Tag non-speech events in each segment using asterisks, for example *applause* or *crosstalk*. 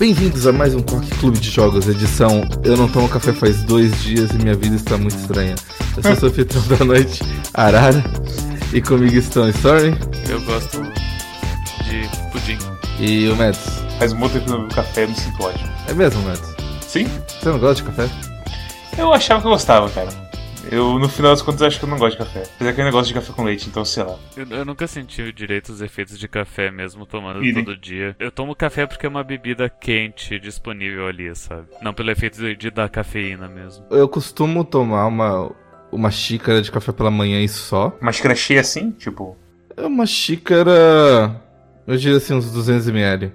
Bem-vindos a mais um Coque Clube de Jogos, edição Eu não tomo café faz dois dias e minha vida está muito estranha. Eu sou o *laughs* anfitrião da noite, Arara, e comigo estão Stormy Eu gosto de pudim. e o Mads. Faz um bom tempo que eu não bebo café, me sinto ótimo. É mesmo, Mads? Sim? Você não gosta de café? Eu achava que eu gostava, cara. Eu, no final das contas, acho que eu não gosto de café. Apesar que eu ainda gosto de café com leite, então sei lá. Eu, eu nunca senti direito os efeitos de café mesmo tomando Idem. todo dia. Eu tomo café porque é uma bebida quente disponível ali, sabe? Não pelo efeito de, de dar cafeína mesmo. Eu costumo tomar uma, uma xícara de café pela manhã e só. Uma xícara cheia assim, tipo. É uma xícara. Eu diria assim, uns 200ml.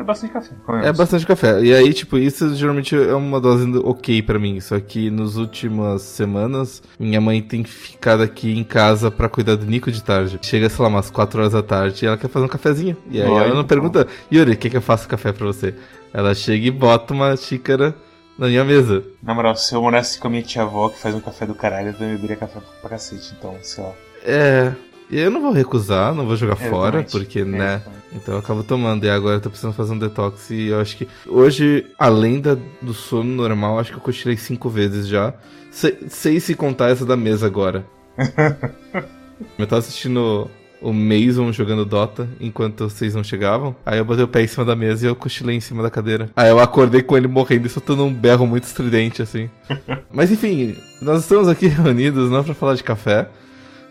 É, é bastante café. É convenhamos. bastante café. E aí, tipo, isso geralmente é uma dose ok pra mim. Só que nas últimas semanas, minha mãe tem ficado aqui em casa pra cuidar do Nico de tarde. Chega, sei lá, umas 4 horas da tarde e ela quer fazer um cafezinho. E aí Olha, ela não pergunta, Yuri, o que, que eu faço café pra você? Ela chega e bota uma xícara na minha mesa. Na moral, se eu morasse com a minha tia-avó que faz um café do caralho, eu também beberia café pra cacete, então, sei lá. É. E eu não vou recusar, não vou jogar fora, porque, É, né? Então eu acabo tomando. E agora eu tô precisando fazer um detox. E eu acho que hoje, além da, do sono normal, acho que eu cochilei cinco vezes já. Se- sei se contar essa da mesa agora. *laughs* eu tava assistindo o Mason jogando Dota enquanto vocês não chegavam. Aí eu botei o pé em cima da mesa e eu cochilei em cima da cadeira. Aí eu acordei com ele morrendo e soltando um berro muito estridente, assim. *laughs* Mas enfim, nós estamos aqui *laughs* reunidos não pra falar de café.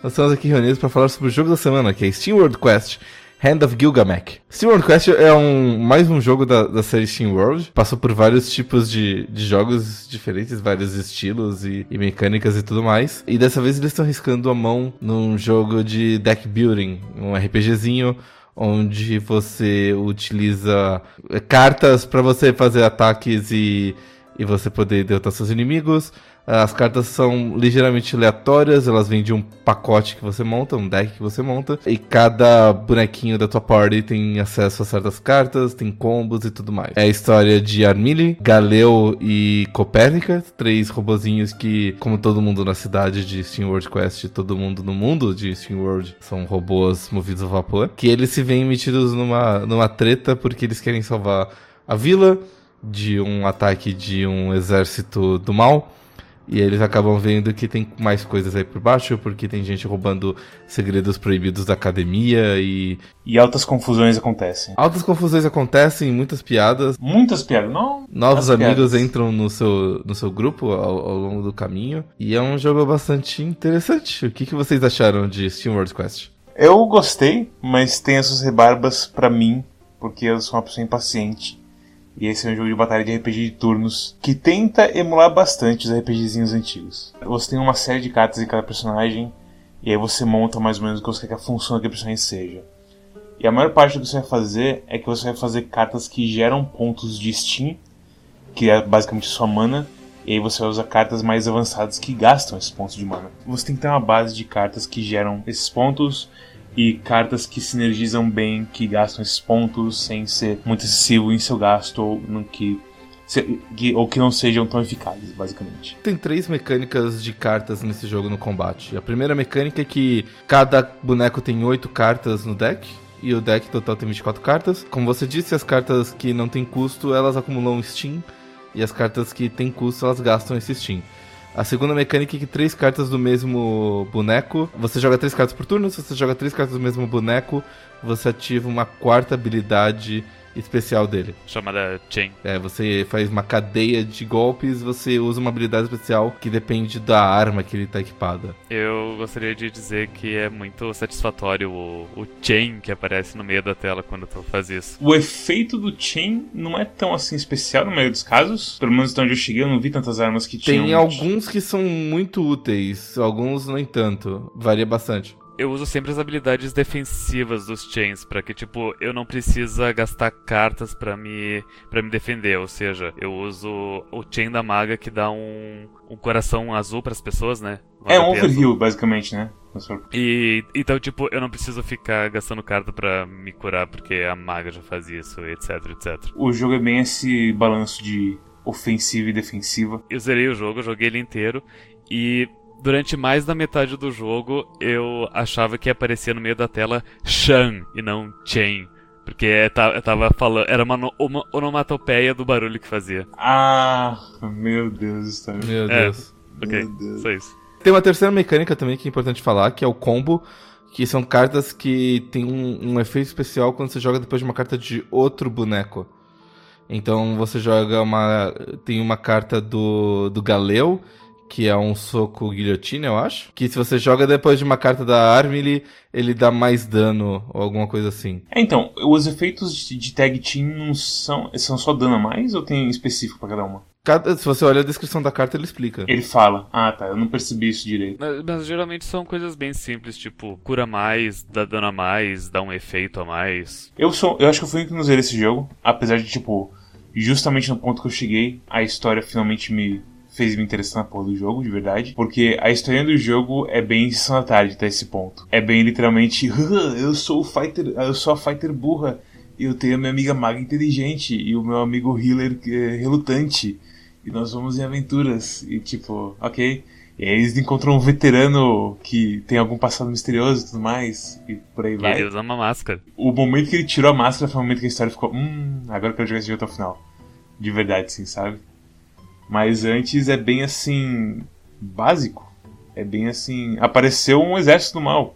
Nós estamos aqui reunidos para falar sobre o jogo da semana, que é Steam World Quest Hand of Gilgamesh. Steam World Quest é um, mais um jogo da, da série Steam World. Passou por vários tipos de, de jogos diferentes, vários estilos e, e mecânicas e tudo mais. E dessa vez eles estão arriscando a mão num jogo de deck building, um RPGzinho onde você utiliza cartas para você fazer ataques e, e você poder derrotar seus inimigos. As cartas são ligeiramente aleatórias, elas vêm de um pacote que você monta, um deck que você monta, e cada bonequinho da tua party tem acesso a certas cartas, tem combos e tudo mais. É a história de Armili, Galeu e Copérnica, três robozinhos que, como todo mundo na cidade de Steam World Quest, todo mundo no mundo de Steam World, são robôs movidos a vapor, que eles se veem metidos numa, numa treta porque eles querem salvar a vila de um ataque de um exército do mal. E eles acabam vendo que tem mais coisas aí por baixo, porque tem gente roubando segredos proibidos da academia e. E altas confusões acontecem. Altas confusões acontecem, muitas piadas. Muitas piadas, não? Novos amigos piadas. entram no seu, no seu grupo ao, ao longo do caminho. E é um jogo bastante interessante. O que, que vocês acharam de Steam World Quest? Eu gostei, mas tem as suas rebarbas pra mim, porque eu sou uma pessoa impaciente. E esse é um jogo de batalha de RPG de turnos que tenta emular bastante os RPGzinhos antigos. Você tem uma série de cartas em cada personagem, e aí você monta mais ou menos o que você quer que a função daquele personagem seja. E a maior parte do que você vai fazer é que você vai fazer cartas que geram pontos de Steam, que é basicamente sua mana, e aí você vai usar cartas mais avançadas que gastam esses pontos de mana. Você tem que ter uma base de cartas que geram esses pontos e cartas que sinergizam bem, que gastam esses pontos sem ser muito excessivo em seu gasto ou no que, ou que não sejam tão eficazes, basicamente. Tem três mecânicas de cartas nesse jogo no combate. A primeira mecânica é que cada boneco tem oito cartas no deck. E o deck total tem 24 cartas. Como você disse, as cartas que não tem custo, elas acumulam Steam. E as cartas que tem custo, elas gastam esse Steam. A segunda mecânica é que três cartas do mesmo boneco. Você joga três cartas por turno. Se você joga três cartas do mesmo boneco, você ativa uma quarta habilidade especial dele. Chamada Chain. É, você faz uma cadeia de golpes, você usa uma habilidade especial que depende da arma que ele tá equipada. Eu gostaria de dizer que é muito satisfatório o, o Chain que aparece no meio da tela quando tu faz isso. O efeito do Chain não é tão assim especial no maioria dos casos. Pelo menos onde eu cheguei, eu não vi tantas armas que tinham. Tem alguns que são muito úteis, alguns nem tanto. Varia bastante. Eu uso sempre as habilidades defensivas dos chains pra que tipo eu não precisa gastar cartas pra me para me defender, ou seja, eu uso o chain da maga que dá um, um coração azul pras pessoas, né? É um overheal, basicamente, né? E então tipo eu não preciso ficar gastando carta pra me curar porque a maga já faz isso, etc, etc. O jogo é bem esse balanço de ofensiva e defensiva. Eu zerei o jogo, joguei ele inteiro e durante mais da metade do jogo eu achava que aparecia no meio da tela Shan e não Chain. Porque eu tava falando. Era uma, uma onomatopeia do barulho que fazia. Ah, meu Deus do Meu Deus. É, ok, Deus. só isso. Tem uma terceira mecânica também que é importante falar, que é o combo, que são cartas que tem um, um efeito especial quando você joga depois de uma carta de outro boneco. Então você joga uma. Tem uma carta do, do Galeu, que é um soco guilhotina, eu acho. Que se você joga depois de uma carta da Army, ele, ele dá mais dano ou alguma coisa assim. É, então, os efeitos de, de tag team não são, são só dano a mais ou tem específico para cada uma? Cada, se você olha a descrição da carta, ele explica. Ele fala. Ah, tá. Eu não percebi isso direito. Mas, mas, geralmente são coisas bem simples, tipo, cura mais, dá dano a mais, dá um efeito a mais. Eu sou. Eu acho que eu fui o que não zerei esse jogo. Apesar de, tipo, justamente no ponto que eu cheguei, a história finalmente me fez me interessar na porra do jogo, de verdade. Porque a história do jogo é bem sessão da tarde até esse ponto. É bem literalmente, *laughs* eu sou o fighter, eu sou a fighter burra. Eu tenho a minha amiga maga inteligente e o meu amigo healer é, relutante. E nós vamos em aventuras. E tipo, ok. E aí eles encontram um veterano que tem algum passado misterioso e tudo mais. E por aí e vai. ele usa uma máscara. O momento que ele tirou a máscara foi o momento que a história ficou. Hum, agora eu quero jogar esse jogo até o final. De verdade, sim, sabe? Mas antes é bem assim. básico. É bem assim. Apareceu um exército do mal.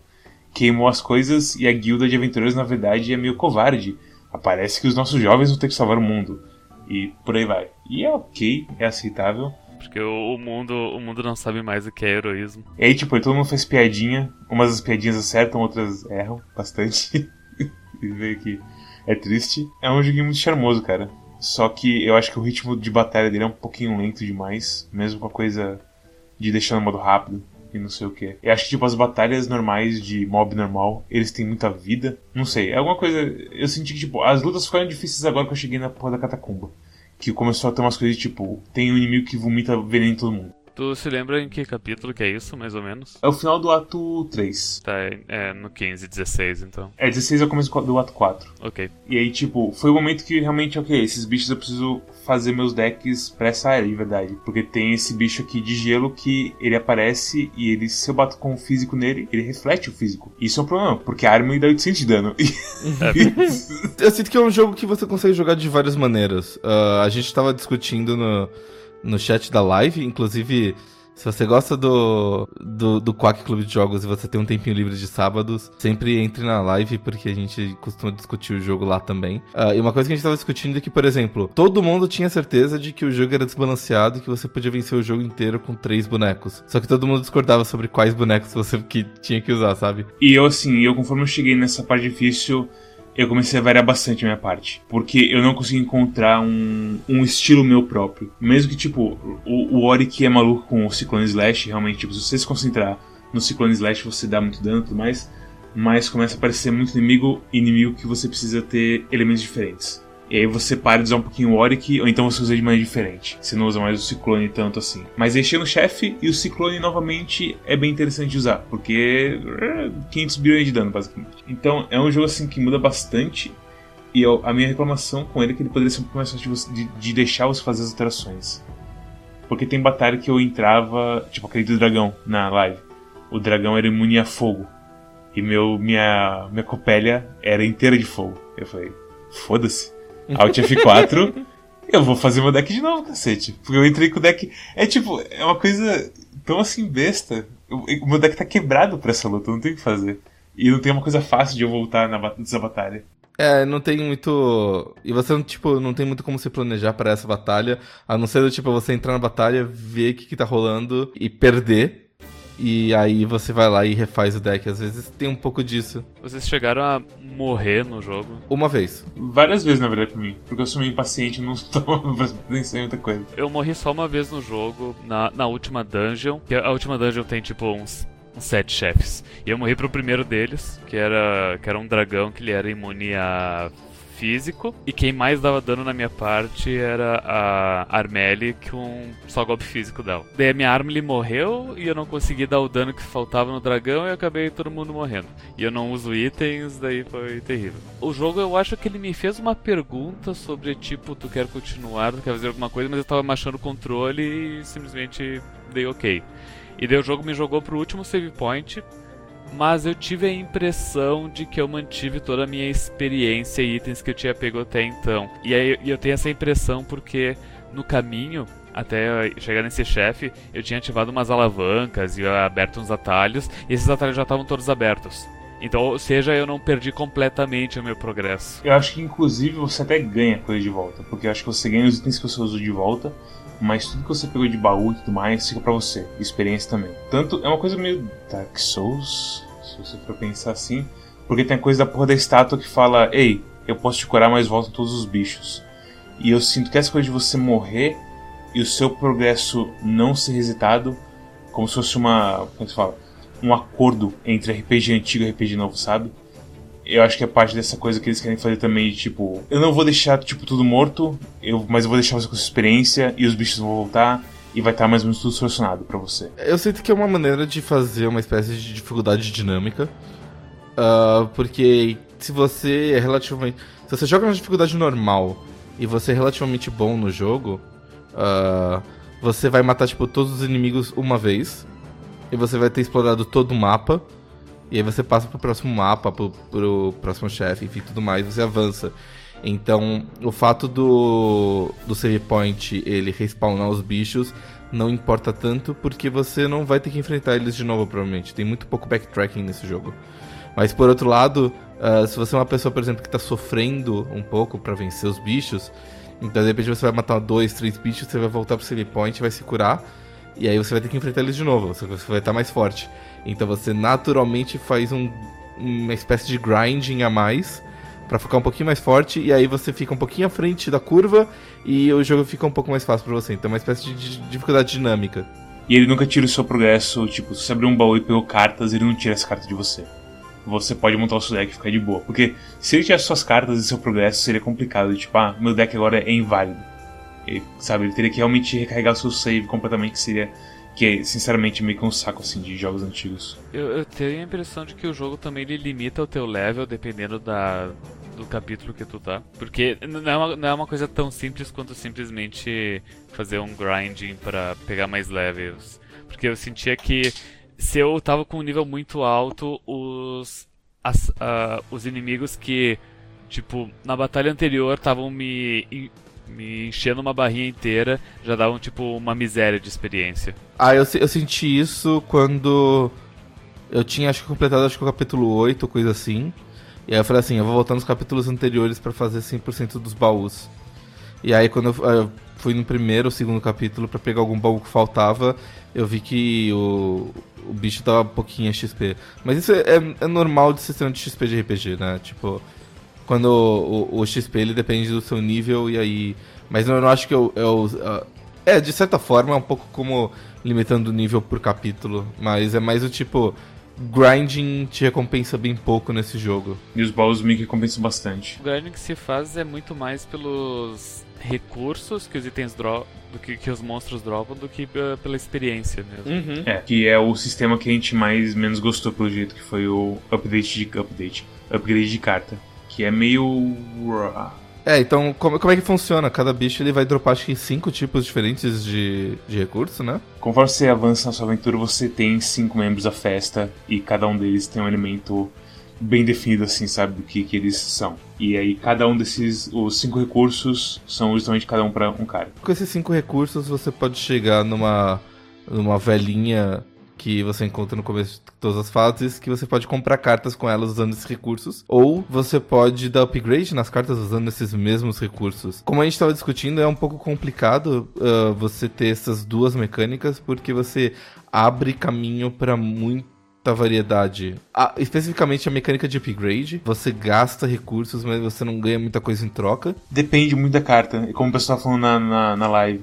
Queimou as coisas e a guilda de aventureiros, na verdade, é meio covarde. Aparece que os nossos jovens vão ter que salvar o mundo. E por aí vai. E é ok, é aceitável. Porque o, mundo, o mundo não sabe mais o que é heroísmo. E aí, tipo, todo mundo faz piadinha. Umas das piadinhas acertam, outras erram bastante. *laughs* e veio que é triste. É um joguinho muito charmoso, cara. Só que eu acho que o ritmo de batalha dele é um pouquinho lento demais, mesmo com a coisa de deixar no modo rápido e não sei o que. Eu acho que tipo as batalhas normais de mob normal, eles têm muita vida. Não sei, é alguma coisa. Eu senti que tipo, as lutas ficaram difíceis agora que eu cheguei na porra da catacumba. Que começou a ter umas coisas tipo, tem um inimigo que vomita veneno em todo mundo. Tu se lembra em que capítulo que é isso, mais ou menos? É o final do ato 3. Tá, é no 15, 16 então. É, 16 é o começo do ato 4. Ok. E aí, tipo, foi o momento que realmente, ok, esses bichos eu preciso fazer meus decks pra essa área, de verdade. Porque tem esse bicho aqui de gelo que ele aparece e ele, se eu bato com o físico nele, ele reflete o físico. Isso é um problema, porque a arma me dá 800 de dano. *laughs* *laughs* eu sinto que é um jogo que você consegue jogar de várias maneiras. Uh, a gente tava discutindo no no chat da live. Inclusive, se você gosta do, do, do Quack Clube de Jogos e você tem um tempinho livre de sábados, sempre entre na live, porque a gente costuma discutir o jogo lá também. Uh, e uma coisa que a gente tava discutindo é que, por exemplo, todo mundo tinha certeza de que o jogo era desbalanceado e que você podia vencer o jogo inteiro com três bonecos. Só que todo mundo discordava sobre quais bonecos você que tinha que usar, sabe? E eu, assim, eu conforme eu cheguei nessa parte difícil eu comecei a variar bastante a minha parte. Porque eu não consegui encontrar um, um estilo meu próprio. Mesmo que, tipo, o, o Ori que é maluco com o Ciclone Slash, realmente, tipo, se você se concentrar no Ciclone Slash, você dá muito dano e tudo mais. Mas começa a aparecer muito inimigo, inimigo que você precisa ter elementos diferentes. E aí você para de usar um pouquinho o Oric, ou então você usa de maneira diferente. Você não usa mais o Ciclone tanto assim. Mas aí no chefe e o Ciclone novamente é bem interessante de usar, porque 500 é, bilhões de dano, basicamente. Então é um jogo assim que muda bastante. E eu, a minha reclamação com ele é que ele poderia ser um pouco mais fácil de, de deixar você fazer as alterações. Porque tem batalha que eu entrava, tipo aquele do dragão na live. O dragão era imune a fogo. E meu, minha, minha copélia era inteira de fogo. Eu falei, foda-se. Alt F4, eu vou fazer meu deck de novo, cacete. Porque eu entrei com o deck. É tipo, é uma coisa tão assim besta. O meu deck tá quebrado pra essa luta, não tem o que fazer. E não tem uma coisa fácil de eu voltar na, nessa batalha. É, não tem muito. E você, tipo, não tem muito como se planejar para essa batalha. A não ser, tipo, você entrar na batalha, ver o que, que tá rolando e perder. E aí você vai lá e refaz o deck. Às vezes tem um pouco disso. Vocês chegaram a morrer no jogo? Uma vez. Várias vezes, na verdade, pra mim. Porque eu sou meio impaciente e não estou pensando em muita coisa. Eu morri só uma vez no jogo, na, na última dungeon. Que a última dungeon tem tipo uns sete chefes. E eu morri pro primeiro deles, que era, que era um dragão que ele era imune a físico. E quem mais dava dano na minha parte era a Armeli com só golpe físico dela. Daí a minha Armeli morreu e eu não consegui dar o dano que faltava no dragão e acabei todo mundo morrendo. E eu não uso itens, daí foi terrível. O jogo eu acho que ele me fez uma pergunta sobre tipo, tu quer continuar, tu quer fazer alguma coisa, mas eu tava machando o controle e simplesmente dei ok. E daí o jogo me jogou pro último save point mas eu tive a impressão de que eu mantive toda a minha experiência e itens que eu tinha pego até então. E aí eu tenho essa impressão porque no caminho até chegar nesse chefe, eu tinha ativado umas alavancas e aberto uns atalhos, e esses atalhos já estavam todos abertos. Então, ou seja, eu não perdi completamente o meu progresso. Eu acho que inclusive você até ganha coisa de volta, porque eu acho que você ganha os itens que você usou de volta, mas tudo que você pegou de baú e tudo mais fica pra você, experiência também. Tanto é uma coisa meio Dark Souls, se você for pensar assim, porque tem a coisa da porra da estátua que fala: Ei, eu posso te curar, mas voltam todos os bichos. E eu sinto que essa coisa de você morrer e o seu progresso não ser resetado, como se fosse uma. Como é se fala? Um acordo entre RPG antigo e RPG novo, sabe? Eu acho que é parte dessa coisa que eles querem fazer também, tipo, eu não vou deixar, tipo, tudo morto, eu, mas eu vou deixar você com sua experiência e os bichos vão voltar e vai estar mais ou menos tudo solucionado para você. Eu sinto que é uma maneira de fazer uma espécie de dificuldade dinâmica. Uh, porque se você é relativamente. Se você joga na dificuldade normal e você é relativamente bom no jogo, uh, você vai matar tipo, todos os inimigos uma vez. E você vai ter explorado todo o mapa. E aí você passa pro próximo mapa, pro, pro próximo chefe, enfim, tudo mais, você avança. Então, o fato do, do save point ele respawnar os bichos não importa tanto, porque você não vai ter que enfrentar eles de novo, provavelmente. Tem muito pouco backtracking nesse jogo. Mas por outro lado, uh, se você é uma pessoa, por exemplo, que está sofrendo um pouco para vencer os bichos, então de repente você vai matar dois, três bichos, você vai voltar pro save point, vai se curar, e aí você vai ter que enfrentar eles de novo, você vai estar tá mais forte. Então você naturalmente faz um, uma espécie de grinding a mais para ficar um pouquinho mais forte e aí você fica um pouquinho à frente da curva e o jogo fica um pouco mais fácil para você. Então é uma espécie de, de dificuldade dinâmica. E ele nunca tira o seu progresso, tipo, se você abrir um baú e pegou cartas, ele não tira essa carta de você. Você pode montar o seu deck e ficar de boa. Porque se ele tivesse suas cartas e seu progresso, seria complicado. Tipo, ah, meu deck agora é inválido. Sabe, ele teria que realmente recarregar o seu save completamente, que seria que sinceramente, meio que um saco assim de jogos antigos. Eu, eu, tenho a impressão de que o jogo também ele limita o teu level dependendo da, do capítulo que tu tá. Porque não é, uma, não é uma coisa tão simples quanto simplesmente fazer um grinding para pegar mais levels. Porque eu sentia que se eu tava com um nível muito alto, os, as, uh, os inimigos que, tipo, na batalha anterior estavam me me enchendo uma barrinha inteira, já dava tipo uma miséria de experiência. Ah, eu, eu senti isso quando eu tinha acho que completado acho que o capítulo 8, coisa assim. E aí eu falei assim, eu vou voltar nos capítulos anteriores para fazer 100% dos baús. E aí quando eu, eu fui no primeiro ou segundo capítulo para pegar algum baú que faltava, eu vi que o, o bicho dava um pouquinho XP. Mas isso é, é normal de sistema de XP de RPG, né? Tipo, quando o, o, o, XP ele depende do seu nível e aí. Mas eu não acho que eu, eu. Uh, é, de certa forma, é um pouco como limitando o nível por capítulo. Mas é mais o tipo. Grinding te recompensa bem pouco nesse jogo. E os baús me recompensam bastante. O grinding que se faz é muito mais pelos recursos que os itens dropam, do que, que os monstros dropam, do que uh, pela experiência mesmo. Uhum. É, que é o sistema que a gente mais menos gostou pelo jeito, que foi o update de update, upgrade de carta que é meio. É, então como, como é que funciona? Cada bicho ele vai dropar acho que cinco tipos diferentes de, de recurso, né? Conforme você avança na sua aventura, você tem cinco membros da festa e cada um deles tem um elemento bem definido, assim, sabe, do que, que eles são. E aí cada um desses, os cinco recursos, são justamente cada um para um cara. Com esses cinco recursos você pode chegar numa, numa velhinha que você encontra no começo de todas as fases, que você pode comprar cartas com elas usando esses recursos, ou você pode dar upgrade nas cartas usando esses mesmos recursos. Como a gente estava discutindo, é um pouco complicado uh, você ter essas duas mecânicas, porque você abre caminho para muito muita variedade. Especificamente a mecânica de upgrade. Você gasta recursos, mas você não ganha muita coisa em troca. Depende muito da carta. Como o pessoal tá falando na, na, na live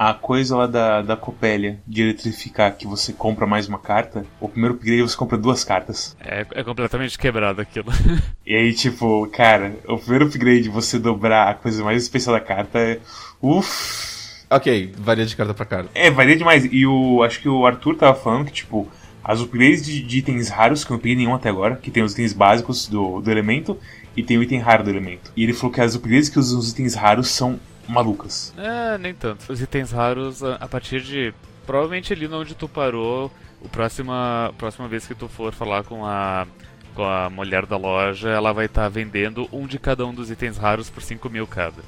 a coisa lá da, da Copélia de eletrificar que você compra mais uma carta, o primeiro upgrade você compra duas cartas. É, é completamente quebrado aquilo. *laughs* e aí, tipo, cara, o primeiro upgrade você dobrar a coisa mais especial da carta é. Uff. Ok, varia de carta pra carta. É, varia demais. E o. Acho que o Arthur tava falando que, tipo, as upgrades de, de, itens raros, que eu não peguei nenhum até agora, que tem os itens básicos do, do elemento e tem o item raro do elemento. E ele falou que as upgrades que usam os itens raros são malucas. É, nem tanto. Os itens raros, a partir de. Provavelmente ali onde tu parou, o próxima, próxima vez que tu for falar com a com a mulher da loja, ela vai estar tá vendendo um de cada um dos itens raros por 5 mil cada.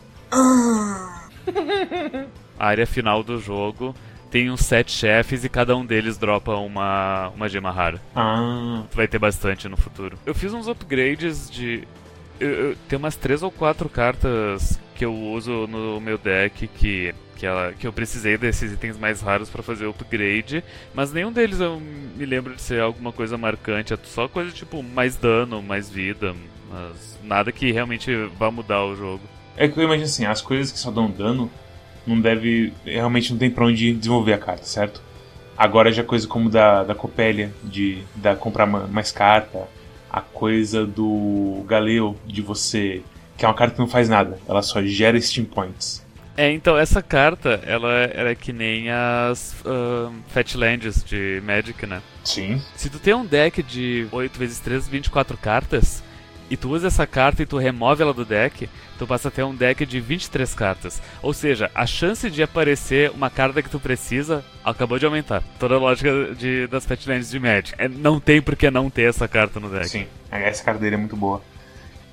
a área final do jogo tem uns sete chefes e cada um deles dropa uma, uma gema rara. Ah. Vai ter bastante no futuro. Eu fiz uns upgrades de. Eu, eu, tem umas três ou quatro cartas que eu uso no meu deck que que, ela, que eu precisei desses itens mais raros para fazer o upgrade, mas nenhum deles eu me lembro de ser alguma coisa marcante, é só coisa tipo mais dano, mais vida, mas nada que realmente vá mudar o jogo. É que eu imagino assim, as coisas que só dão dano não deve. realmente não tem pra onde desenvolver a carta, certo? Agora já coisa como da, da Copélia, de da comprar mais carta, a coisa do Galeu, de você. que é uma carta que não faz nada, ela só gera Steam Points. É, então, essa carta, ela, ela é que nem as uh, Fatlands de Magic, né? Sim. Se tu tem um deck de 8 vezes 3, 24 cartas, e tu usa essa carta e tu remove ela do deck, tu passa a ter um deck de 23 cartas. Ou seja, a chance de aparecer uma carta que tu precisa acabou de aumentar. Toda a lógica de, das Fatlands de Magic. É, não tem por que não ter essa carta no deck. Sim, essa carta dele é muito boa.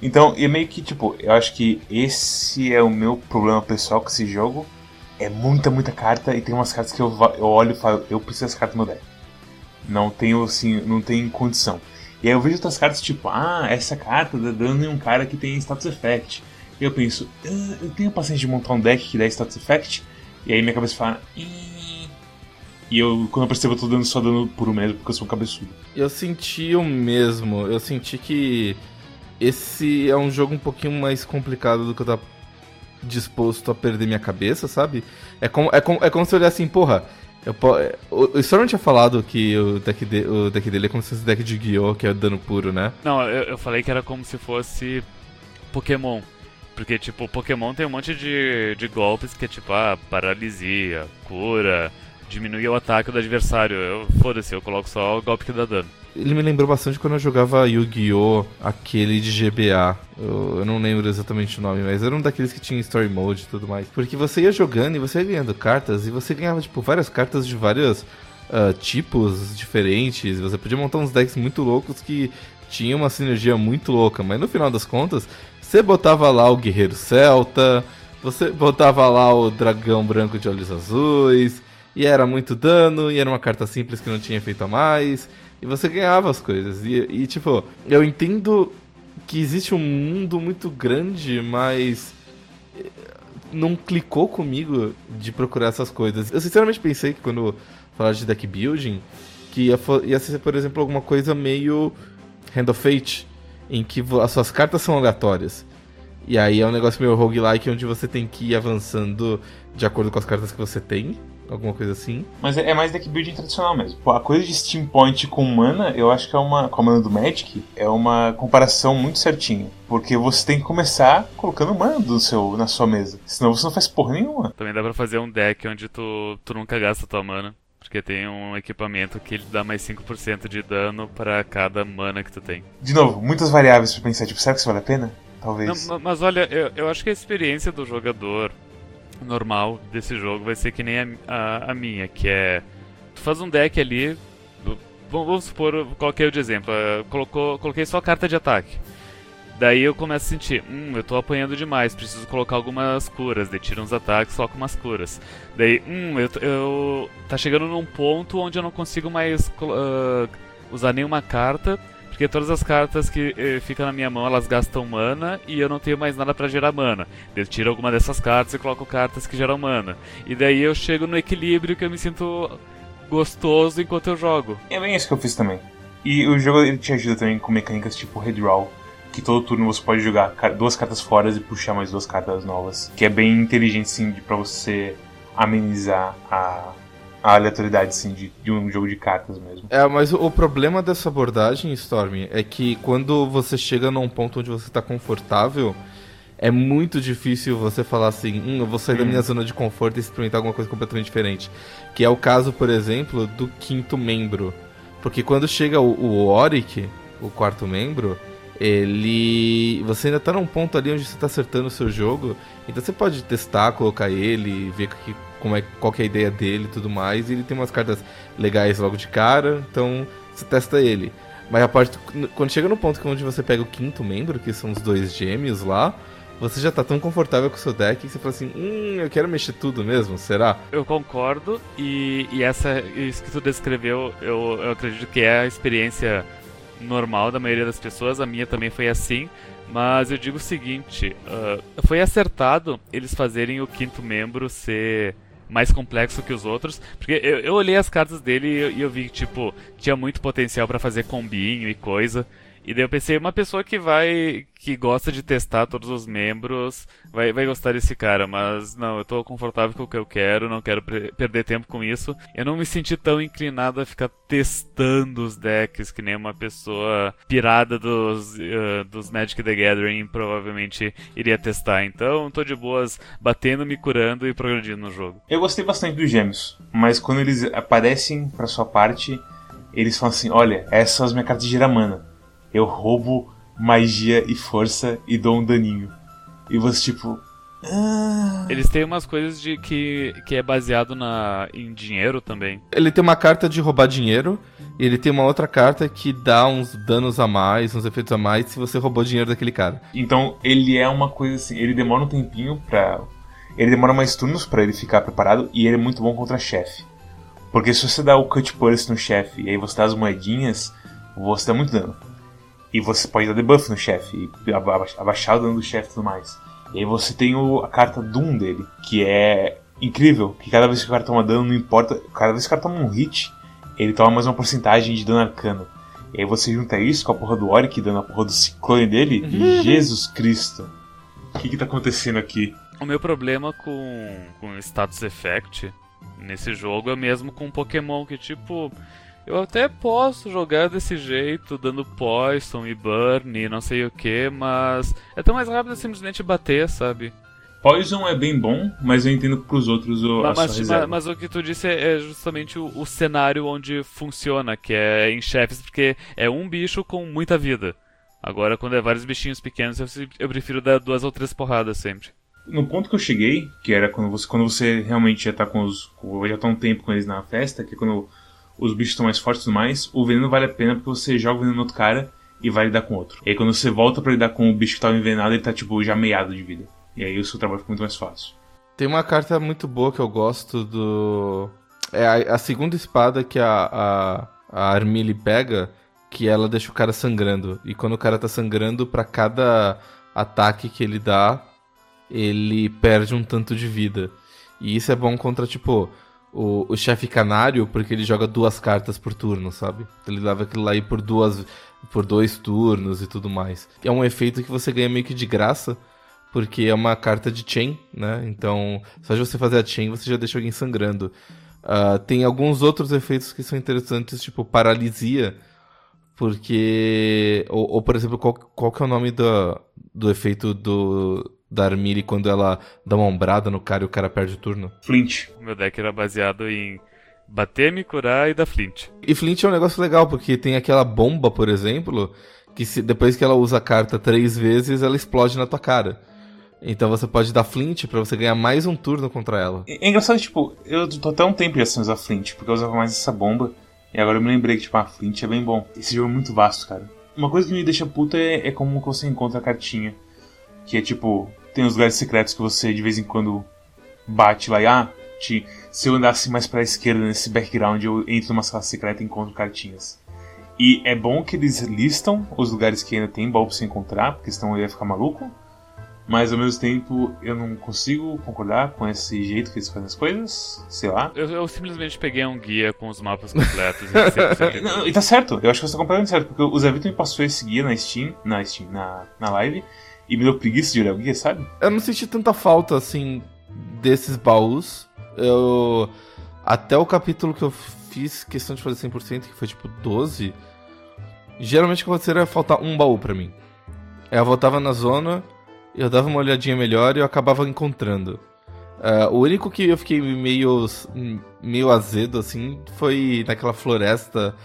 Então, e meio que, tipo, eu acho que esse é o meu problema pessoal com esse jogo. É muita, muita carta e tem umas cartas que eu, eu olho e falo, eu preciso dessa carta no meu deck. Não tenho, assim, não tem condição. E aí eu vejo outras cartas tipo, ah, essa carta dá dano em um cara que tem status effect. E eu penso, ah, eu tenho paciência de montar um deck que dá status effect? E aí minha cabeça fala, Ih. e eu, quando eu percebo, eu tô dando só dano puro mesmo, porque eu sou um cabeçudo. Eu senti o mesmo, eu senti que esse é um jogo um pouquinho mais complicado do que eu tava disposto a perder minha cabeça, sabe? É como, é como, é como se eu olhar assim, porra. Eu, o, o Storm tinha falado que o deck, de, o deck dele é como se fosse deck de Guiô, que é dano puro, né? Não, eu, eu falei que era como se fosse Pokémon. Porque, tipo, Pokémon tem um monte de, de golpes que é tipo, ah, paralisia, cura, diminui o ataque do adversário. Eu, foda-se, eu coloco só o golpe que dá dano. Ele me lembrou bastante quando eu jogava Yu-Gi-Oh! aquele de GBA. Eu, eu, não lembro exatamente o nome, mas era um daqueles que tinha story mode e tudo mais. Porque você ia jogando e você ia ganhando cartas, e você ganhava, tipo, várias cartas de vários uh, tipos diferentes. Você podia montar uns decks muito loucos que tinham uma sinergia muito louca, mas no final das contas, você botava lá o Guerreiro Celta, você botava lá o Dragão Branco de Olhos Azuis, e era muito dano, e era uma carta simples que não tinha efeito a mais. E você ganhava as coisas. E, e, tipo, eu entendo que existe um mundo muito grande, mas eh, não clicou comigo de procurar essas coisas. Eu sinceramente pensei que quando falar de deck building, que ia, ia ser, por exemplo, alguma coisa meio Hand of Fate, em que as suas cartas são aleatórias. E aí é um negócio meio roguelike onde você tem que ir avançando de acordo com as cartas que você tem alguma coisa assim. Mas é, é mais deck building tradicional mesmo. Pô, a coisa de Steam Point com mana, eu acho que é uma. Com a mana do Magic, é uma comparação muito certinha. Porque você tem que começar colocando mana no seu, na sua mesa. Senão você não faz porra nenhuma. Também dá pra fazer um deck onde tu, tu nunca gasta tua mana. Porque tem um equipamento que ele dá mais 5% de dano para cada mana que tu tem. De novo, muitas variáveis pra pensar, tipo, será que isso vale a pena? Talvez. Não, mas olha, eu, eu acho que a experiência do jogador normal desse jogo vai ser que nem a, a, a minha, que é. Tu faz um deck ali. Vamos supor qualquer é de exemplo. Uh, colocou, coloquei só carta de ataque. Daí eu começo a sentir, hum, eu tô apanhando demais, preciso colocar algumas curas, daí tira uns ataques com umas curas. Daí, hum, eu, eu tá chegando num ponto onde eu não consigo mais uh, usar nenhuma carta, porque todas as cartas que eh, ficam na minha mão, elas gastam mana e eu não tenho mais nada para gerar mana. Eu tiro alguma dessas cartas e coloco cartas que geram mana. E daí eu chego no equilíbrio que eu me sinto gostoso enquanto eu jogo. É bem isso que eu fiz também. E o jogo ele te ajuda também com mecânicas tipo redraw, que todo turno você pode jogar duas cartas fora e puxar mais duas cartas novas, que é bem inteligente sim para você amenizar a a aleatoriedade, sim, de, de, um jogo de cartas mesmo. É, mas o, o, problema dessa abordagem, Storm, é que quando você chega num ponto onde você está confortável, é muito difícil você falar assim, hum, eu vou sair hum. da minha zona de conforto e experimentar alguma coisa completamente diferente. Que é o caso, por exemplo, do quinto membro. Porque quando chega o, o Oric, o quarto membro, ele. Você ainda tá num ponto ali onde você tá acertando o seu jogo. Então você pode testar, colocar ele, ver o que como é, qual é a ideia dele e tudo mais. E ele tem umas cartas legais logo de cara, então você testa ele. Mas a parte. Quando chega no ponto onde você pega o quinto membro, que são os dois gêmeos lá, você já tá tão confortável com o seu deck que você fala assim, hum, eu quero mexer tudo mesmo, será? Eu concordo, e, e essa, isso que tu descreveu, eu, eu acredito que é a experiência normal da maioria das pessoas, a minha também foi assim, mas eu digo o seguinte, uh, foi acertado eles fazerem o quinto membro ser mais complexo que os outros. Porque eu, eu olhei as cartas dele e eu, e eu vi que, tipo, tinha muito potencial para fazer combinho e coisa. E daí eu pensei, uma pessoa que vai. que gosta de testar todos os membros vai, vai gostar desse cara, mas não, eu tô confortável com o que eu quero, não quero perder tempo com isso. Eu não me senti tão inclinado a ficar testando os decks que nem uma pessoa pirada dos, uh, dos Magic the Gathering provavelmente iria testar. Então tô de boas batendo, me curando e progredindo no jogo. Eu gostei bastante dos gêmeos, mas quando eles aparecem pra sua parte, eles falam assim: olha, essas são as minhas cartas de Giramana eu roubo magia e força e dou um daninho. E você, tipo. Ah... Eles têm umas coisas de que, que é baseado na, em dinheiro também. Ele tem uma carta de roubar dinheiro, e ele tem uma outra carta que dá uns danos a mais, uns efeitos a mais, se você roubou dinheiro daquele cara. Então ele é uma coisa assim, ele demora um tempinho pra. Ele demora mais turnos para ele ficar preparado e ele é muito bom contra chefe. Porque se você dá o cut purse no chefe e aí você dá as moedinhas, você dá muito dano. E você pode dar debuff no chefe, abaixar o dano do chefe e tudo mais. E aí você tem o, a carta Doom dele, que é incrível, que cada vez que o cara toma dano, não importa, cada vez que o cara toma um hit, ele toma mais uma porcentagem de dano arcano. E aí você junta isso com a porra do Oric dando a porra do ciclone dele, e Jesus Cristo. O que que tá acontecendo aqui? O meu problema com, com Status Effect nesse jogo é mesmo com Pokémon, que tipo eu até posso jogar desse jeito, dando poison e burn e não sei o que, mas é tão mais rápido simplesmente bater, sabe? Poison é bem bom, mas eu entendo pros outros o, mas, mas, mas, mas, o que tu disse é, é justamente o, o, cenário onde funciona, que é em chefes, porque é um bicho com muita vida. Agora, quando é vários bichinhos pequenos, eu, eu prefiro dar duas ou três porradas sempre. No ponto que eu cheguei, que era quando você, quando você realmente já tá com os. já tá um tempo com eles na festa, que é quando os bichos estão mais fortes e tudo mais, o veneno vale a pena porque você joga o veneno no outro cara e vai lidar com outro. E aí quando você volta para lidar com o bicho que tava envenenado, ele tá tipo já meiado de vida. E aí o seu trabalho fica muito mais fácil. Tem uma carta muito boa que eu gosto do. É a, a segunda espada que a, a, a Armili pega, que ela deixa o cara sangrando. E quando o cara tá sangrando, para cada ataque que ele dá, ele perde um tanto de vida. E isso é bom contra, tipo, o, o chefe canário porque ele joga duas cartas por turno, sabe? Ele leva aquilo lá aí por duas por dois turnos e tudo mais. É um efeito que você ganha meio que de graça, porque é uma carta de chain, né? Então, só de você fazer a chain, você já deixa alguém sangrando. Uh, tem alguns outros efeitos que são interessantes, tipo paralisia, porque... Ou, ou por exemplo, qual, qual que é o nome do, do efeito do, da Armiri quando ela dá uma ombrada no cara e o cara perde o turno? Flint. O meu deck era baseado em bater, me curar e dar Flint. E Flint é um negócio legal, porque tem aquela bomba, por exemplo, que se, depois que ela usa a carta três vezes, ela explode na tua cara. Então você pode dar Flint para você ganhar mais um turno contra ela. É, é engraçado, tipo, eu tô até um tempo já sem usar Flint, porque eu usava mais essa bomba. E agora eu me lembrei que, tipo, a Flint é bem bom. Esse jogo é muito vasto, cara. Uma coisa que me deixa puta é, é como você encontra a cartinha. Que é tipo, tem os lugares secretos que você de vez em quando bate lá e ah, te, se eu andasse mais pra esquerda nesse background, eu entro numa sala secreta e encontro cartinhas. E é bom que eles listam os lugares que ainda tem baú pra você encontrar, porque senão eu ia ficar maluco. Mas ao mesmo tempo eu não consigo concordar com esse jeito que eles fazem as coisas, sei lá. Eu, eu simplesmente peguei um guia com os mapas completos e *laughs* não, E tá certo, eu acho que você tá completamente certo, porque o Zé Vitor me passou esse guia na Steam, na Steam, na, na live, e me deu preguiça de olhar o guia, sabe? Eu não senti tanta falta, assim, desses baús. Eu. Até o capítulo que eu fiz questão de fazer 100%, que foi tipo 12. Geralmente o que acontecia era faltar um baú para mim. Eu voltava na zona, eu dava uma olhadinha melhor e eu acabava encontrando. Uh, o único que eu fiquei meio, meio azedo, assim, foi naquela floresta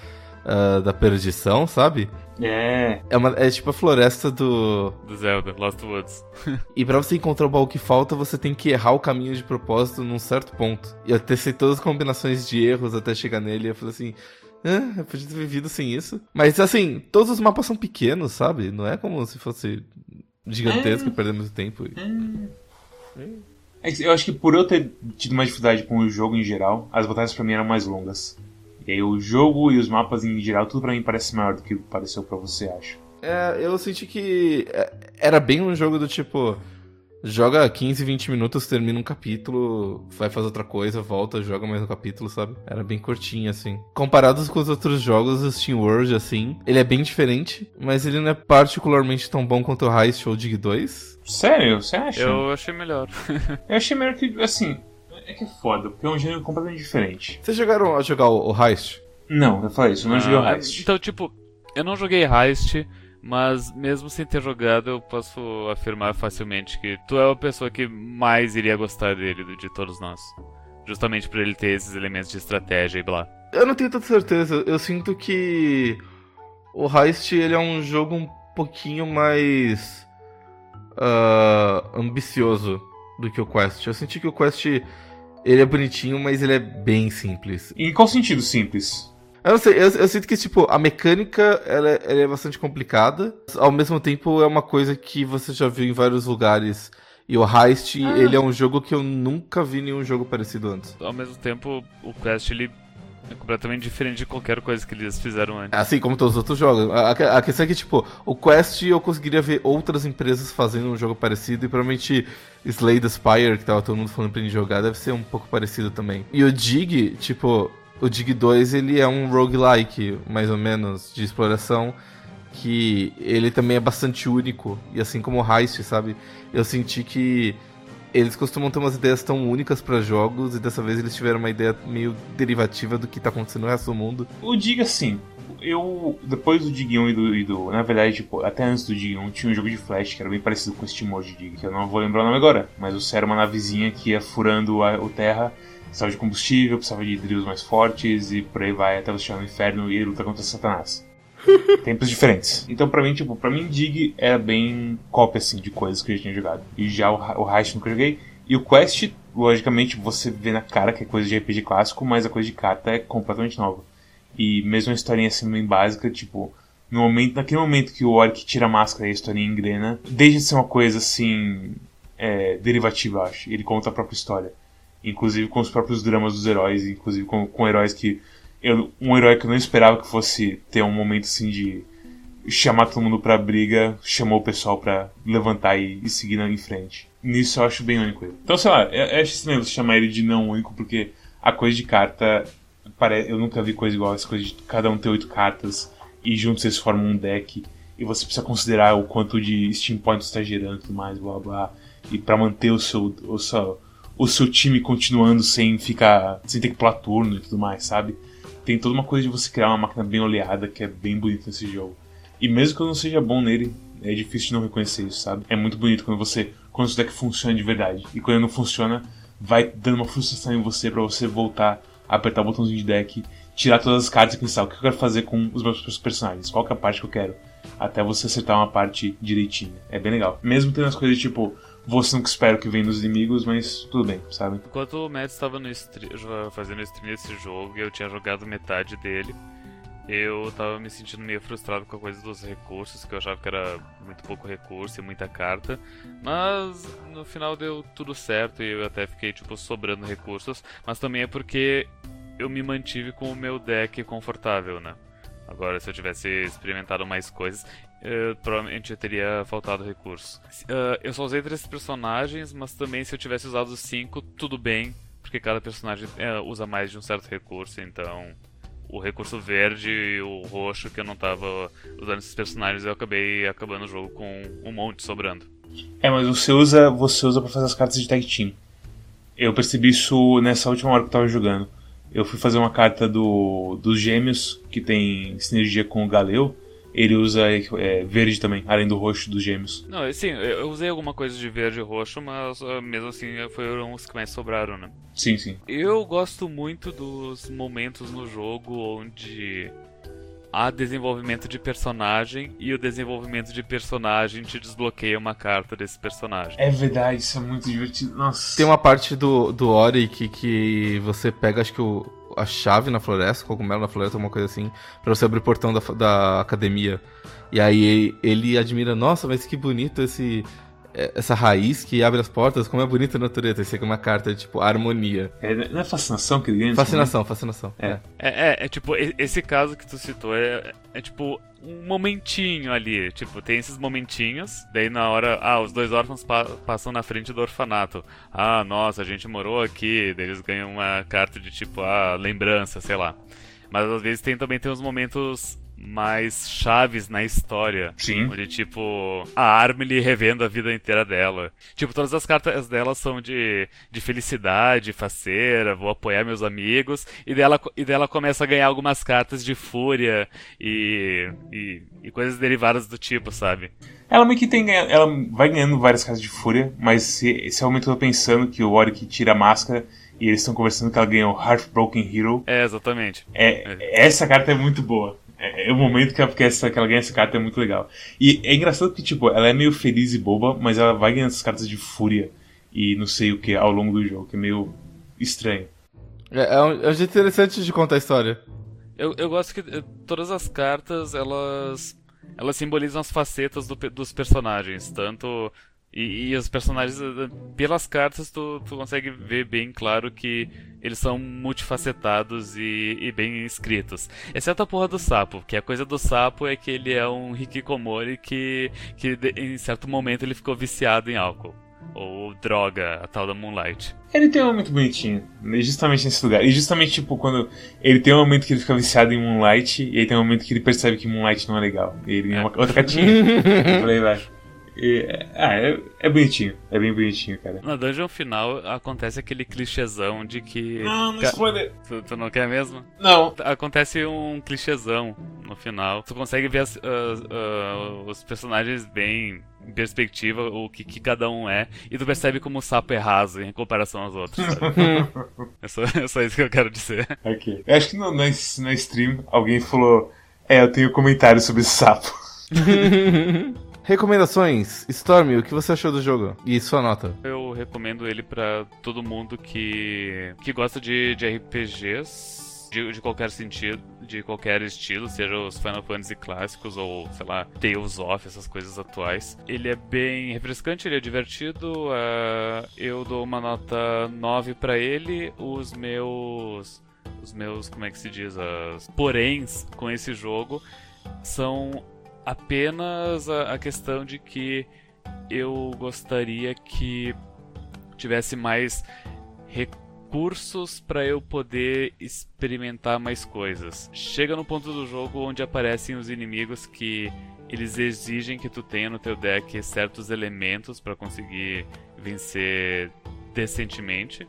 uh, da perdição, sabe? É. É, uma, é tipo a floresta do. Do Zelda, Lost Woods. *laughs* e para você encontrar o baú que falta, você tem que errar o caminho de propósito num certo ponto. E eu testei todas as combinações de erros até chegar nele e eu falei assim. Ah, eu podia ter vivido sem isso. Mas assim, todos os mapas são pequenos, sabe? Não é como se fosse gigantesco é. e perder muito tempo. É. É eu acho que por eu ter tido mais dificuldade com o jogo em geral, as batalhas para mim eram mais longas. E aí o jogo e os mapas em geral, tudo para mim parece maior do que pareceu para você, acho. É, eu senti que é, era bem um jogo do tipo. Joga 15, 20 minutos, termina um capítulo, vai fazer outra coisa, volta, joga mais um capítulo, sabe? Era bem curtinho, assim. Comparados com os outros jogos do Steam World, assim, ele é bem diferente, mas ele não é particularmente tão bom quanto o Heist ou Dig 2. Sério? Você acha? Eu achei melhor. eu achei melhor que, assim, é que é foda, porque é um gênero completamente diferente. Vocês jogaram a jogar o, o Heist? Não, eu falei isso, eu não ah, joguei o Heist. Então, tipo, eu não joguei Heist, mas mesmo sem ter jogado, eu posso afirmar facilmente que tu é a pessoa que mais iria gostar dele de todos nós. Justamente por ele ter esses elementos de estratégia e blá. Eu não tenho tanta certeza. Eu sinto que o Heist ele é um jogo um pouquinho mais uh, ambicioso do que o Quest. Eu senti que o Quest ele é bonitinho, mas ele é bem simples. Em qual sentido simples? Eu não sei, eu, eu, sinto que, tipo, a mecânica ela, é, ela é bastante complicada. Ao mesmo tempo, é uma coisa que você já viu em vários lugares. E o Heist, ah. ele é um jogo que eu nunca vi nenhum jogo parecido antes. Ao mesmo tempo, o Quest, ele é completamente diferente de qualquer coisa que eles fizeram antes. Assim como todos os outros jogos. A, a, questão é que, tipo, o Quest eu conseguiria ver outras empresas fazendo um jogo parecido e provavelmente Slay the Spire, que tava todo mundo falando pra gente jogar, deve ser um pouco parecido também. E o Dig, tipo, o Dig 2 ele é um roguelike, mais ou menos, de exploração, que ele também é bastante único, e assim como o Heist, sabe? Eu senti que eles costumam ter umas ideias tão únicas para jogos, e dessa vez eles tiveram uma ideia meio derivativa do que tá acontecendo no resto do mundo. O Dig, assim, eu, depois do Dig 1 e do, e do, Na verdade, tipo, até antes do Dig 1 tinha um jogo de Flash que era bem parecido com este mod de Dig, que eu não vou lembrar o nome agora, mas você era uma navezinha que ia furando a, o terra precisava de combustível, precisava de drills mais fortes e por aí vai até você chegar no inferno e lutar contra Satanás. Tempos diferentes. Então, pra mim, tipo, pra mim, Dig era bem cópia, assim, de coisas que eu já tinha jogado. E já o, o Heist nunca joguei. E o Quest, logicamente, você vê na cara que é coisa de RPG clássico, mas a coisa de carta é completamente nova. E mesmo a historinha assim, bem básica, tipo, no momento, naquele momento que o Orc tira a máscara e a historinha engrena, deixa de ser uma coisa, assim, é, derivativa, acho. Ele conta a própria história inclusive com os próprios dramas dos heróis, inclusive com, com heróis que. Eu, um herói que eu não esperava que fosse ter um momento assim de chamar todo mundo pra briga, chamou o pessoal pra levantar e, e seguir em frente. Nisso eu acho bem único ele. Então, sei lá, eu, eu acho estranho você chamar ele de não único, porque a coisa de carta. Pare... Eu nunca vi coisa igual, essa coisa de cada um ter oito cartas e juntos vocês formam um deck. E você precisa considerar o quanto de Steam Points está gerando e tudo mais, blá blá. E para manter o seu, o seu, o seu time continuando sem ficar. sem ter que pular turno e tudo mais, sabe? Tem toda uma coisa de você criar uma máquina bem oleada que é bem bonita nesse jogo. E mesmo que eu não seja bom nele, é difícil de não reconhecer isso, sabe? É muito bonito quando você. quando o deck funciona de verdade. E quando não funciona, vai dando uma frustração em você para você voltar apertar o botãozinho de deck, tirar todas as cartas e pensar o que eu quero fazer com os meus personagens, qual é a parte que eu quero. Até você acertar uma parte direitinho. É bem legal. Mesmo tendo as coisas tipo, você nunca espera o que vem dos inimigos, mas tudo bem, sabe? Enquanto o Matt estava fazendo stream desse jogo e eu tinha jogado metade dele, eu tava me sentindo meio frustrado com a coisa dos recursos, que eu achava que era muito pouco recurso e muita carta. Mas no final deu tudo certo e eu até fiquei, tipo, sobrando recursos. Mas também é porque eu me mantive com o meu deck confortável, né? Agora, se eu tivesse experimentado mais coisas, uh, provavelmente eu teria faltado recurso. Uh, eu só usei três personagens, mas também se eu tivesse usado os cinco, tudo bem, porque cada personagem uh, usa mais de um certo recurso, então o recurso verde e o roxo que eu não estava usando esses personagens, eu acabei acabando o jogo com um monte sobrando. É, mas você usa você usa para fazer as cartas de tag team. Eu percebi isso nessa última hora que eu tava jogando. Eu fui fazer uma carta do, dos gêmeos, que tem sinergia com o Galeu. Ele usa é, verde também, além do roxo dos gêmeos. Não, sim, eu usei alguma coisa de verde e roxo, mas uh, mesmo assim foram os que mais sobraram, né? Sim, sim. Eu gosto muito dos momentos no jogo onde há desenvolvimento de personagem e o desenvolvimento de personagem te desbloqueia uma carta desse personagem. É verdade, isso é muito divertido. Nossa. Tem uma parte do, do Ori que, que você pega, acho que o, a chave na floresta, cogumelo na floresta, alguma coisa assim, pra você abrir o portão da, da academia. E aí ele admira, nossa, mas que bonito esse essa raiz que abre as portas, como é bonita a natureza. Isso aqui é uma carta de tipo harmonia. É, não é fascinação que ele ganha? Fascinação, fascinação. É. É, é, é, tipo, esse caso que tu citou é, é tipo um momentinho ali. Tipo, tem esses momentinhos. Daí na hora, ah, os dois órfãos pa passam na frente do orfanato. Ah, nossa, a gente morou aqui. Daí eles ganham uma carta de tipo, ah, lembrança, sei lá. Mas às vezes tem também tem uns momentos mais chaves na história. Sim. Onde, tipo, a Armily revendo a vida inteira dela. Tipo, todas as cartas dela são de, de felicidade, faceira, vou apoiar meus amigos. E dela, e dela começa a ganhar algumas cartas de fúria e, e, e coisas derivadas do tipo, sabe? Ela meio que tem ela vai ganhando várias cartas de fúria, mas esse é momento que eu tô pensando que o Oric tira a máscara e eles estão conversando que ela ganhou Heartbroken Hero. É, exatamente. É, é. Essa carta é muito boa. É, é, o momento que ela, que, essa, que ela ganha essa carta é muito legal. E é engraçado que, tipo, ela é meio feliz e boba, mas ela vai ganhando essas cartas de fúria e não sei o que ao longo do jogo, que é meio estranho. É, é, um, é um jeito interessante de contar a história. Eu, eu gosto que eh, todas as cartas, elas elas simbolizam as facetas do, dos personagens, tanto e, e, os personagens, eh, pelas cartas, tu, tu consegue ver bem claro que eles são multifacetados e, e, bem escritos. Exceto a porra do sapo, que a coisa do sapo é que ele é um hikikomori que, que em certo momento ele ficou viciado em álcool. Ou droga, a tal da Moonlight. Ele tem um momento bonitinho, justamente nesse lugar. E justamente, tipo, quando ele tem um momento que ele fica viciado em Moonlight, e aí tem um momento que ele percebe que Moonlight não é legal. E ele é. uma outra cartinha. *laughs* falei, vai. E, ah, é, é bonitinho. É bem bonitinho, cara. Na dungeon final acontece aquele clichêzão de que. Não, não spoiler. Tu, tu, não quer mesmo? Não. Acontece um clichêzão no final. Tu consegue ver as, uh, uh, os personagens bem em perspectiva o que, que, cada um é, e tu percebe como o sapo é raso em comparação aos outros. *laughs* é, só, é só isso que eu quero dizer. Ok. Eu acho que no, na, na stream alguém falou: É, eu tenho comentários sobre esse sapo. *laughs* Recomendações. Storm, o que você achou do jogo? E sua nota? Eu recomendo ele para todo mundo que, que gosta de, de RPGs. De, de, qualquer sentido, de qualquer estilo, seja os Final Fantasy clássicos ou, sei lá, Tales of, essas coisas atuais. Ele é bem refrescante, ele é divertido. Uh, eu dou uma nota 9 para ele. Os meus. Os meus, como é que se diz? As poréns com esse jogo são apenas a, a questão de que eu gostaria que tivesse mais recursos para eu poder experimentar mais coisas. Chega no ponto do jogo onde aparecem os inimigos que eles exigem que tu tenha no teu deck certos elementos para conseguir vencer decentemente.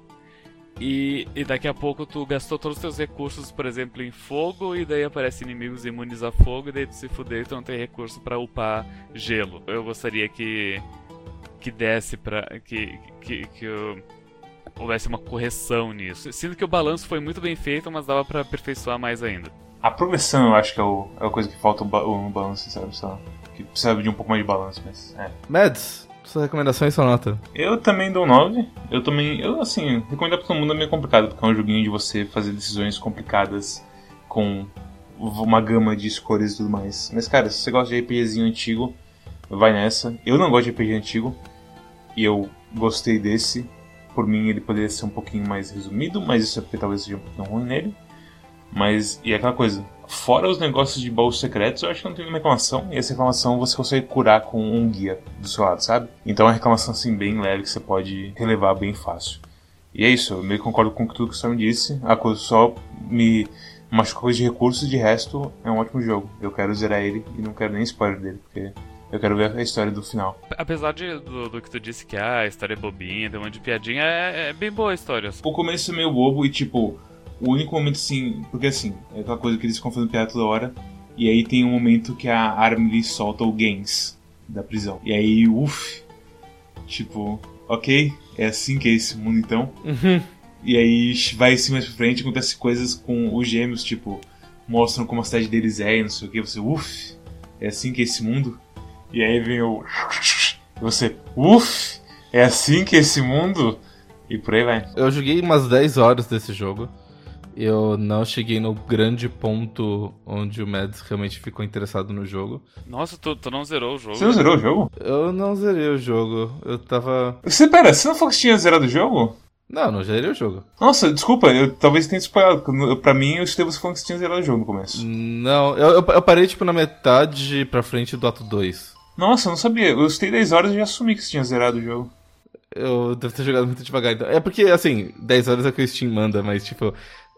E, e, daqui a pouco tu gastou todos os teus recursos, por exemplo, em fogo, e daí aparecem inimigos imunes a fogo, e daí tu se fudeu e tu não tem recurso para upar gelo. Eu gostaria que que desse pra. que, que, que eu, houvesse uma correção nisso. Sinto que o balanço foi muito bem feito, mas dava para aperfeiçoar mais ainda. A progressão eu acho que é, o, é a coisa que falta no balanço, sabe? Só, que precisa de um pouco mais de balanço, mas. É. Mads, e sua nota? Eu também dou 9. Eu também. Eu, assim, recomendar pra todo mundo é meio complicado, porque é um joguinho de você fazer decisões complicadas com uma gama de escolhas e tudo mais. Mas, cara, se você gosta de RPGzinho antigo, vai nessa. Eu não gosto de RPG antigo. E eu gostei desse. Por mim, ele poderia ser um pouquinho mais resumido, mas isso é porque talvez seja um pouquinho ruim nele. Mas, e é aquela coisa, Fora os negócios de baús secretos, eu acho que não tem nenhuma reclamação. E essa reclamação você consegue curar com um guia do seu lado, sabe? Então é uma reclamação assim bem leve que você pode relevar bem fácil. E é isso, eu meio que concordo com tudo que o Sam disse. A coisa só me machucou de recursos, de resto é um ótimo jogo. Eu quero zerar ele e não quero nem spoiler dele, porque eu quero ver a história do final. Apesar de, do, do que tu disse que ah, a história é bobinha, tem um monte de piadinha, é, é bem boa a história. O começo é meio bobo e tipo o único momento assim, porque assim, é aquela coisa que eles ficam fazendo piada toda hora. E aí tem um momento que a Armily solta o Gens da prisão. E aí, uff, tipo, ok, é assim que é esse mundo então. Uhum. E aí vai assim mais pra frente, acontece coisas com os gêmeos, tipo, mostram como a cidade deles é e não sei o que. Você, uff, é assim que é esse mundo? E aí vem o. E você, uff, é assim que é esse mundo? E por aí vai. Eu joguei umas 10 horas desse jogo. Eu não cheguei no grande ponto onde o Mads realmente ficou interessado no jogo. Nossa, tu, tu não zerou o jogo? Você não zerou o jogo? Eu não zerei o jogo. Eu tava. Você, pera, você não falou que tinha zerado o jogo? Não, não zerei o jogo. Nossa, desculpa, eu talvez tenha spoilado. Pra mim, eu escutei você falando que você tinha zerado o jogo no começo. Não, eu, eu, eu parei tipo na metade pra frente do ato 2. Nossa, eu não sabia. Eu escutei 10 horas e já assumi que você tinha zerado o jogo. Eu devo ter jogado muito devagar. Então. É porque, assim, 10 horas é o que o Steam manda, mas, tipo,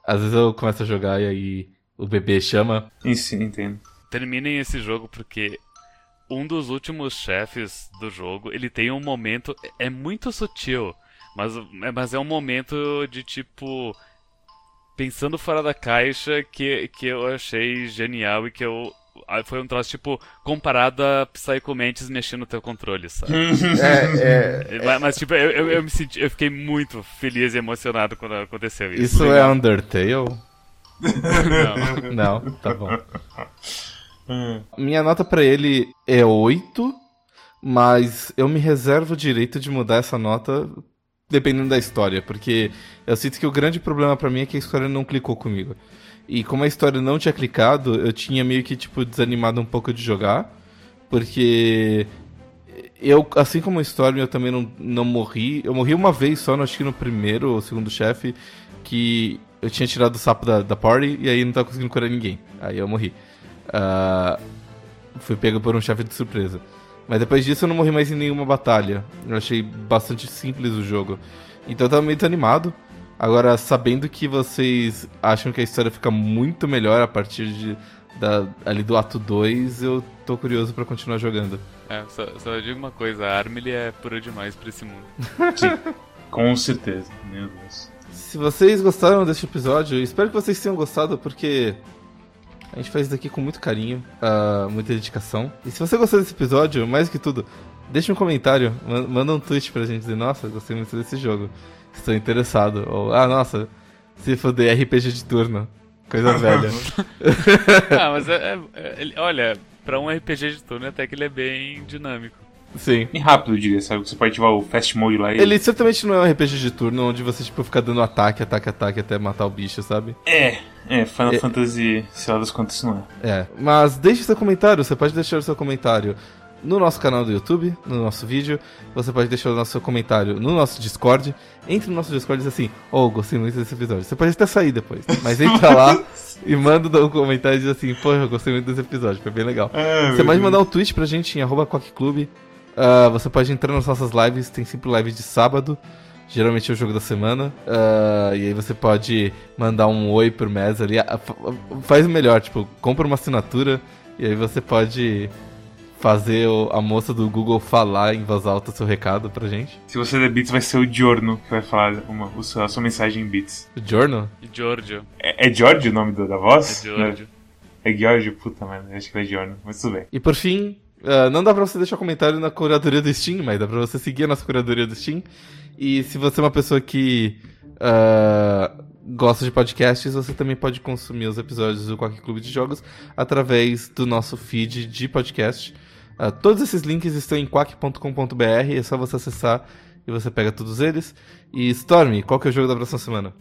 às vezes eu começo a jogar e aí o bebê chama. Isso, entendo. Terminem esse jogo porque um dos últimos chefes do jogo, ele tem um momento. É muito sutil, mas, mas é um momento de tipo. Pensando fora da caixa que, que eu achei genial e que eu. Foi um troço, tipo, comparado a Psycho Mantis mexendo no teu controle, sabe? é, é, mas, mas, tipo, eu, eu, eu, me senti. Eu fiquei muito feliz e emocionado quando aconteceu isso. Isso é Undertale? Não. Não, tá bom. Minha nota pra ele é 8, mas eu me reservo o direito de mudar essa nota dependendo da história, porque eu sinto que o grande problema para mim é que a história não clicou comigo. E como a história não tinha clicado, eu tinha meio que tipo desanimado um pouco de jogar, porque eu, assim como a história, eu também não, não morri. Eu morri uma vez só, acho que no primeiro ou segundo chefe, que eu tinha tirado o sapo da, da party e aí não tava conseguindo curar ninguém. Aí eu morri. Uh, fui pego por um chefe de surpresa. Mas depois disso eu não morri mais em nenhuma batalha. Eu achei bastante simples o jogo. Então eu tava meio desanimado. Agora, sabendo que vocês acham que a história fica muito melhor a partir de, da, ali do ato 2, eu tô curioso para continuar jogando. É, só, só digo uma coisa, a Armily é pura demais pra esse mundo. *laughs* Sim, com certeza, meu Deus. Se vocês gostaram deste episódio, espero que vocês tenham gostado, porque a gente faz isso daqui com muito carinho, uh, muita dedicação. E se você gostou desse episódio, mais que tudo, deixa um comentário, manda um tweet pra gente dizer, nossa, gostei muito desse jogo estou interessado. Ou, ah, nossa, se foder RPG de turno. Coisa *laughs* velha. ah, *laughs* mas é, é, olha, pra um RPG de turno até que ele é bem dinâmico. Sim. E rápido, eu diria, sabe? Você pode ativar o Fast Mode lá e... Ele certamente não é um RPG de turno onde você, tipo, fica dando ataque, ataque, ataque até matar o bicho, sabe? É, é, Final é. Fantasy, sei lá das quantas não é. É, mas deixe seu comentário, você pode deixar o seu comentário no nosso canal do YouTube, no nosso vídeo. Você pode deixar o nosso comentário no nosso Discord. Entre no nosso Discord e diz assim: Oh, gostei muito desse episódio. Você pode até sair depois, mas entra lá *laughs* e manda um comentário e diz assim: Pô, eu gostei muito desse episódio, foi bem legal. É, você pode mandar um tweet pra gente em coqueclube. Uh, você pode entrar nas nossas lives, tem sempre live de sábado. Geralmente é o jogo da semana. Uh, e aí você pode mandar um oi pro Mes ali. Uh, faz o melhor, tipo, compra uma assinatura. E aí você pode fazer a moça do Google falar em voz alta seu recado pra gente. Se você der bits, vai ser o Giorno que vai falar uma, a sua mensagem em bits. O Giorno? Giorgio. É, é Giorgio o nome do, da voz? É Giorgio. É, é Giorgio, puta merda, acho que é Giorno, mas tudo bem. E por fim, uh, não dá pra você deixar comentário na curadoria do Steam, mas dá pra você seguir a nossa curadoria do Steam. E se você é uma pessoa que uh, gosta de podcasts, você também pode consumir os episódios do Quack Clube de Jogos através do nosso feed de podcast. Uh, todos esses links estão em quack.com.br, é só você acessar e você pega todos eles. E Storm, qual que é o jogo da próxima semana?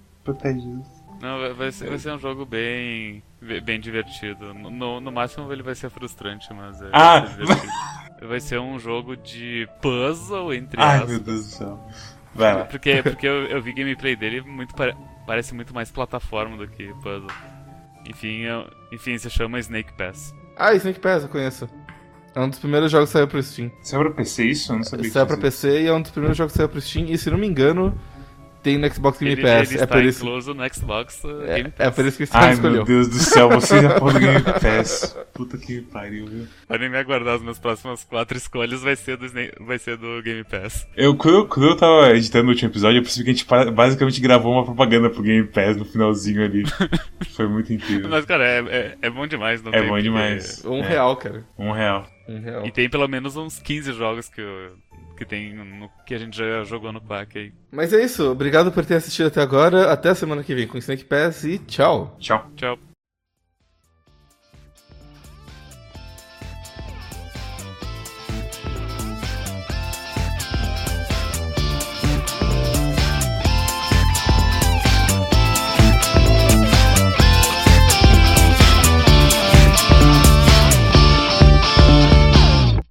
Não, vai ser, vai ser um jogo bem, bem divertido. No, no máximo ele vai ser frustrante, mas é, ah. vai, ser divertido. vai ser um jogo de puzzle, entre Ai, aspas. meu Deus do céu. Vai lá. Porque, porque eu, eu vi gameplay dele muito parece muito mais plataforma do que puzzle. Enfim, eu, enfim, se chama Snake Pass. Ah, Snake Pass, eu conheço. É um dos primeiros jogos que saiu pro Steam. Saiu pra PC isso? Eu não sabia Saiu pra PC e é um dos primeiros jogos que saiu pro Steam. E se não me engano, tem no Xbox Game Pass. Ele, ele é por isso. incluso no Xbox uh, é, Game Pass. É por isso que o Steam Ai, escolheu. meu Deus do céu, você já no *laughs* Game Pass. Puta que pariu, viu? Podem me aguardar, as minhas próximas quatro escolhas vai ser do, vai ser do Game Pass. Eu, quando, quando eu tava editando o último episódio, eu percebi que a gente basicamente gravou uma propaganda pro Game Pass no finalzinho ali. *laughs* Foi muito incrível. Mas, cara, é, é, é bom demais. Não é bom demais. Um é. real, cara. Um real. Real. E tem pelo menos uns 15 jogos que que tem no, que a gente já jogou no pack aí. Mas é isso, obrigado por ter assistido até agora. Até a semana que vem com Snake Pass e tchau. Tchau. Tchau.